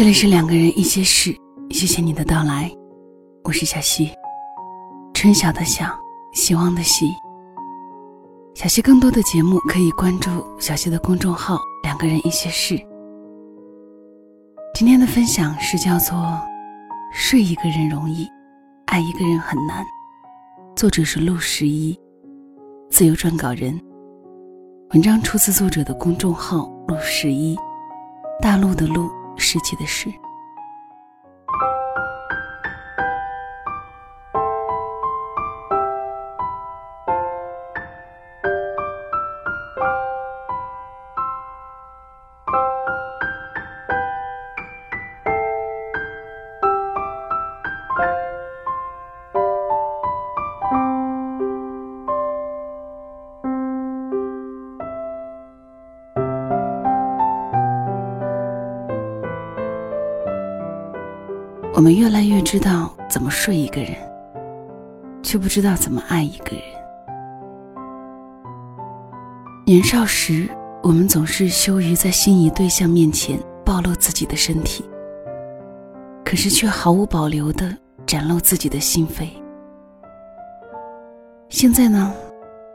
这里是两个人一些事，谢谢你的到来，我是小溪，春晓的晓，希望的希。小溪更多的节目可以关注小溪的公众号“两个人一些事”。今天的分享是叫做“睡一个人容易，爱一个人很难”，作者是陆十一，自由撰稿人。文章出自作者的公众号“陆十一”，大陆的陆。失去的事。我们越来越知道怎么睡一个人，却不知道怎么爱一个人。年少时，我们总是羞于在心仪对象面前暴露自己的身体，可是却毫无保留的展露自己的心扉。现在呢，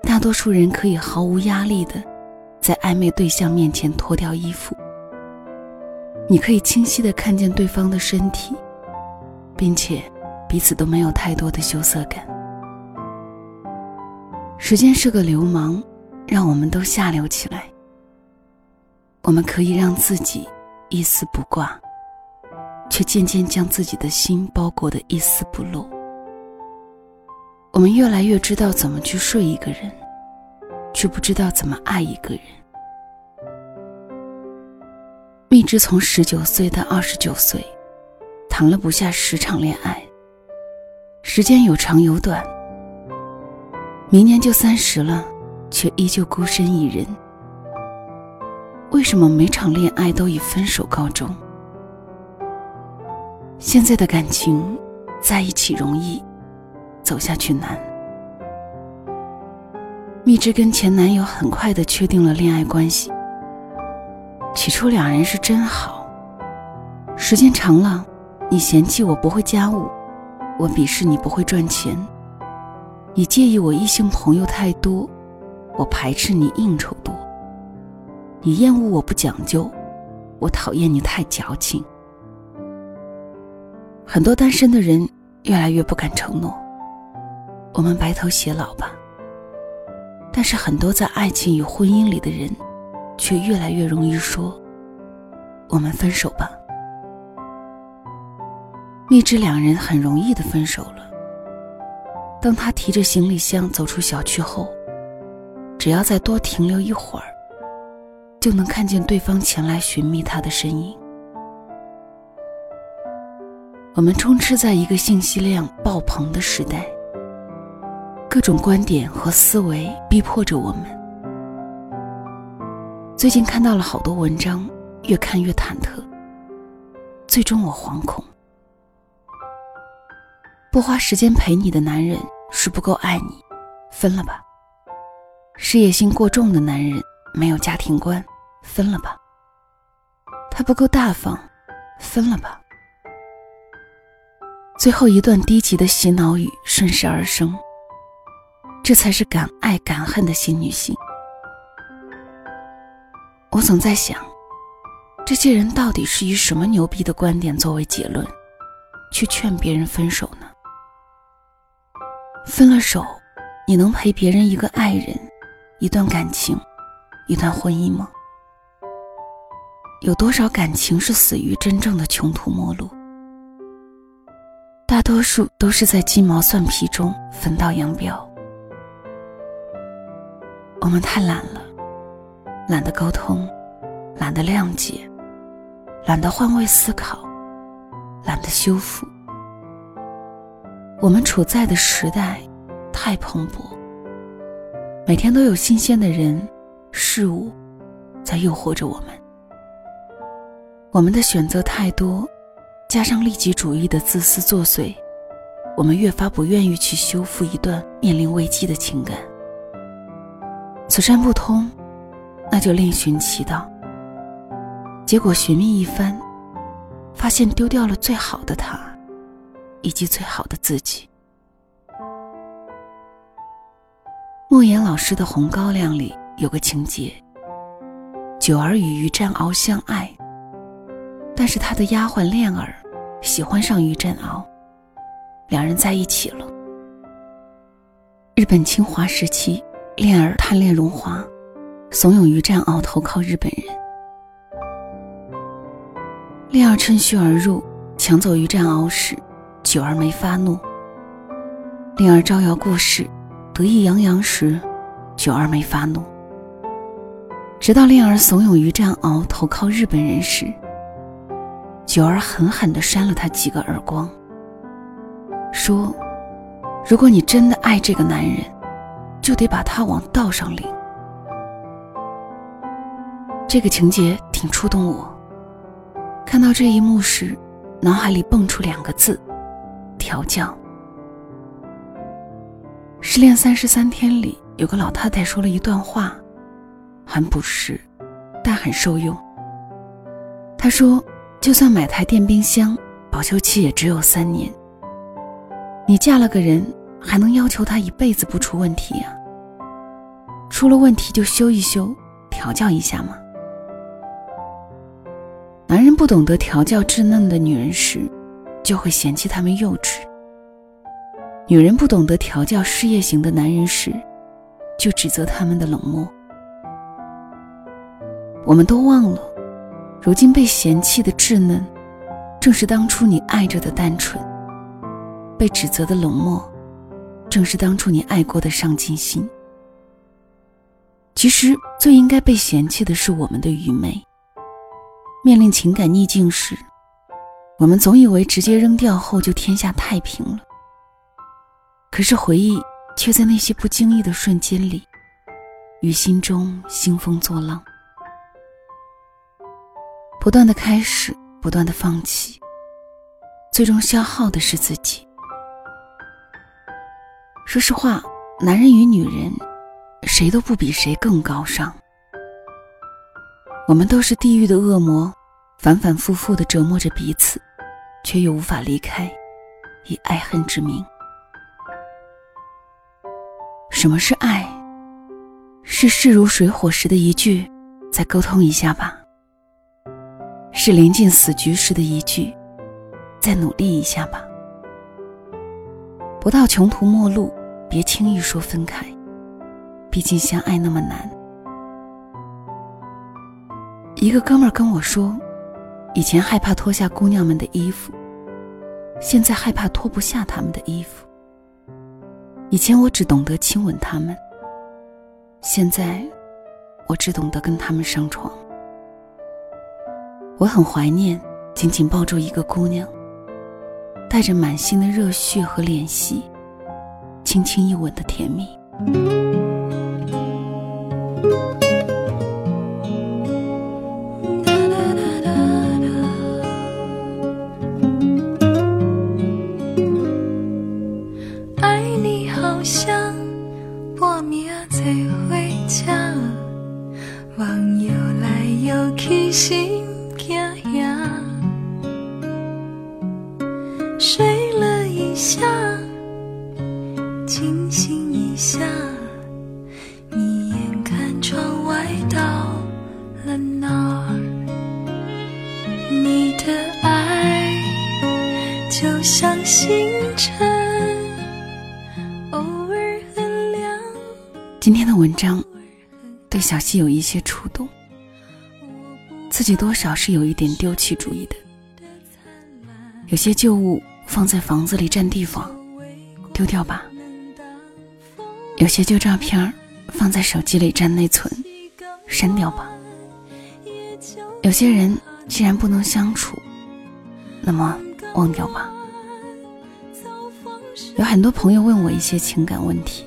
大多数人可以毫无压力的在暧昧对象面前脱掉衣服，你可以清晰的看见对方的身体。并且，彼此都没有太多的羞涩感。时间是个流氓，让我们都下流起来。我们可以让自己一丝不挂，却渐渐将自己的心包裹的一丝不漏。我们越来越知道怎么去睡一个人，却不知道怎么爱一个人。蜜汁从十九岁到二十九岁。谈了不下十场恋爱，时间有长有短。明年就三十了，却依旧孤身一人。为什么每场恋爱都以分手告终？现在的感情，在一起容易，走下去难。蜜汁跟前男友很快的确定了恋爱关系。起初两人是真好，时间长了。你嫌弃我不会家务，我鄙视你不会赚钱。你介意我异性朋友太多，我排斥你应酬多。你厌恶我不讲究，我讨厌你太矫情。很多单身的人越来越不敢承诺，我们白头偕老吧。但是很多在爱情与婚姻里的人，却越来越容易说，我们分手吧。蜜汁两人很容易的分手了。当他提着行李箱走出小区后，只要再多停留一会儿，就能看见对方前来寻觅他的身影。我们充斥在一个信息量爆棚的时代，各种观点和思维逼迫着我们。最近看到了好多文章，越看越忐忑，最终我惶恐。不花时间陪你的男人是不够爱你，分了吧。事业心过重的男人没有家庭观，分了吧。他不够大方，分了吧。最后一段低级的洗脑语顺势而生，这才是敢爱敢恨的新女性。我总在想，这些人到底是以什么牛逼的观点作为结论，去劝别人分手呢？分了手，你能陪别人一个爱人、一段感情、一段婚姻吗？有多少感情是死于真正的穷途末路？大多数都是在鸡毛蒜皮中分道扬镳。我们太懒了，懒得沟通，懒得谅解，懒得换位思考，懒得修复。我们处在的时代太蓬勃，每天都有新鲜的人、事物在诱惑着我们。我们的选择太多，加上利己主义的自私作祟，我们越发不愿意去修复一段面临危机的情感。此山不通，那就另寻其道。结果寻觅一番，发现丢掉了最好的他，以及最好的自己。莫言老师的《红高粱》里有个情节：九儿与于占鳌相爱，但是他的丫鬟恋儿喜欢上于占鳌，两人在一起了。日本侵华时期，恋儿贪恋荣华，怂恿于占鳌投靠日本人。恋儿趁虚而入，抢走于占鳌时，九儿没发怒。恋儿招摇过市。得意洋洋时，九儿没发怒。直到令儿怂恿于占鳌投靠日本人时，九儿狠狠地扇了他几个耳光，说：“如果你真的爱这个男人，就得把他往道上领。”这个情节挺触动我。看到这一幕时，脑海里蹦出两个字：调教。失恋三十三天里，有个老太太说了一段话，很朴实，但很受用。她说：“就算买台电冰箱，保修期也只有三年。你嫁了个人，还能要求他一辈子不出问题呀？出了问题就修一修，调教一下嘛。男人不懂得调教稚嫩的女人时，就会嫌弃他们幼稚。”女人不懂得调教事业型的男人时，就指责他们的冷漠。我们都忘了，如今被嫌弃的稚嫩，正是当初你爱着的单纯；被指责的冷漠，正是当初你爱过的上进心。其实最应该被嫌弃的是我们的愚昧。面临情感逆境时，我们总以为直接扔掉后就天下太平了。可是回忆却在那些不经意的瞬间里，于心中兴风作浪。不断的开始，不断的放弃，最终消耗的是自己。说实话，男人与女人，谁都不比谁更高尚。我们都是地狱的恶魔，反反复复的折磨着彼此，却又无法离开，以爱恨之名。什么是爱？是势如水火时的一句“再沟通一下吧”，是临近死局时的一句“再努力一下吧”。不到穷途末路，别轻易说分开，毕竟相爱那么难。一个哥们儿跟我说，以前害怕脱下姑娘们的衣服，现在害怕脱不下她们的衣服。以前我只懂得亲吻她们，现在我只懂得跟她们上床。我很怀念紧紧抱住一个姑娘，带着满心的热血和怜惜，轻轻一吻的甜蜜。我明载回家，梦游来游去心惊痒。睡了一下，清醒一下。今天的文章对小溪有一些触动，自己多少是有一点丢弃主义的。有些旧物放在房子里占地方，丢掉吧；有些旧照片放在手机里占内存，删掉吧；有些人既然不能相处，那么忘掉吧。有很多朋友问我一些情感问题。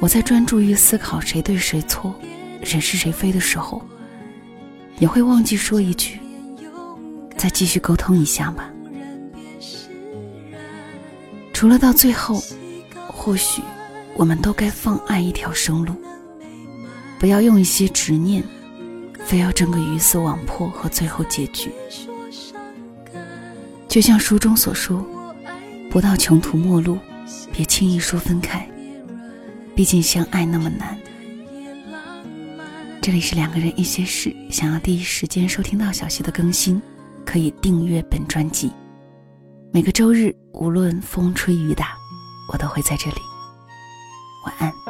我在专注于思考谁对谁错、谁是谁非的时候，也会忘记说一句：“再继续沟通一下吧。”除了到最后，或许我们都该放爱一条生路，不要用一些执念，非要争个鱼死网破和最后结局。就像书中所说，不到穷途末路，别轻易说分开。毕竟相爱那么难。这里是两个人一些事，想要第一时间收听到小溪的更新，可以订阅本专辑。每个周日，无论风吹雨打，我都会在这里。晚安。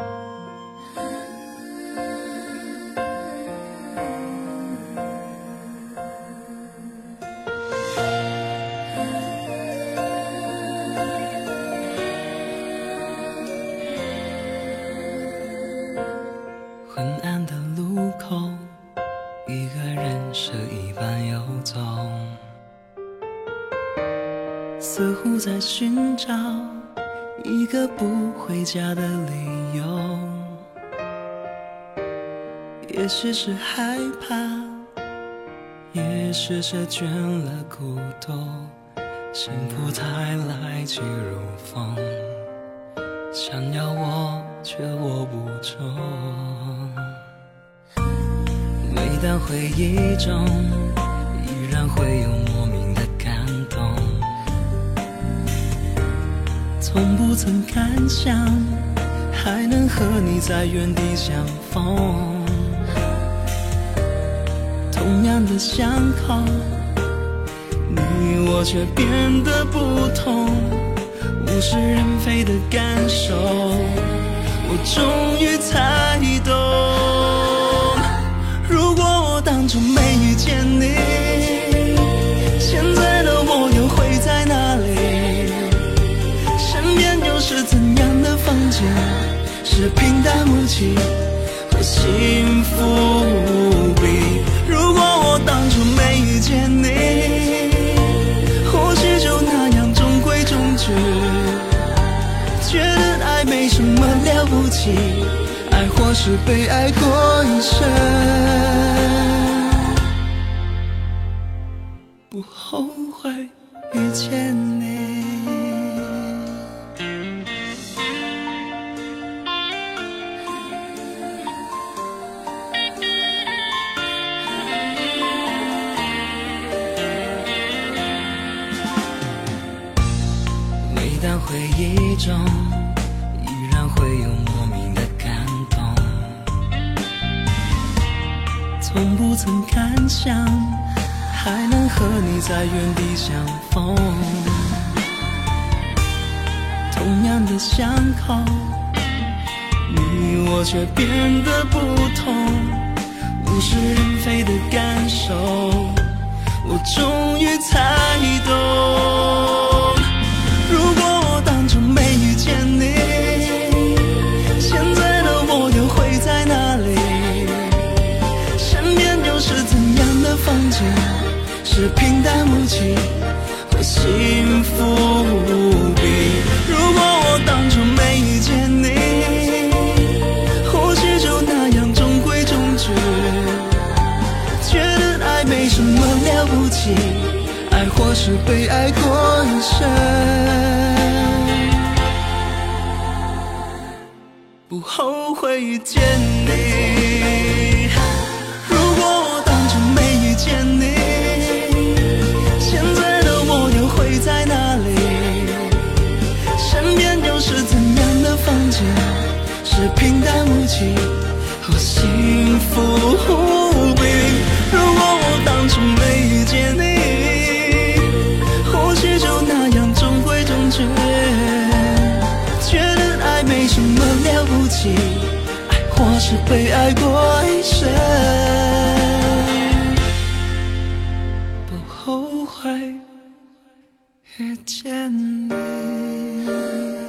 个不回家的理由，也许是害怕，也许是倦了孤独，幸福太来去如风，想要握却握不住。每当回忆中，依然会有从不曾敢想，还能和你在原地相逢。同样的巷口，你我却变得不同。物是人非的感受，我终于才懂。如果我当初没遇见你，的风景？是平淡无奇，和幸福无比。如果我当初没遇见你，或许就那样中规中矩。觉得爱没什么了不起，爱或是被爱过一生，中，依然会有莫名的感动。从不曾敢想，还能和你在原地相逢。同样的巷口，你我却变得不同。物是人非的感受，我终于才懂。是平淡无奇，和幸福无比。如果我当初没遇见你，或许就那样中规中矩。觉得爱没什么了不起，爱或是被爱过一生，不后悔遇见你。平淡无奇幸福无比如果我当初没遇见你或许就那样中规中矩觉得爱没什么了不起爱或是被爱过一生不后悔遇见你。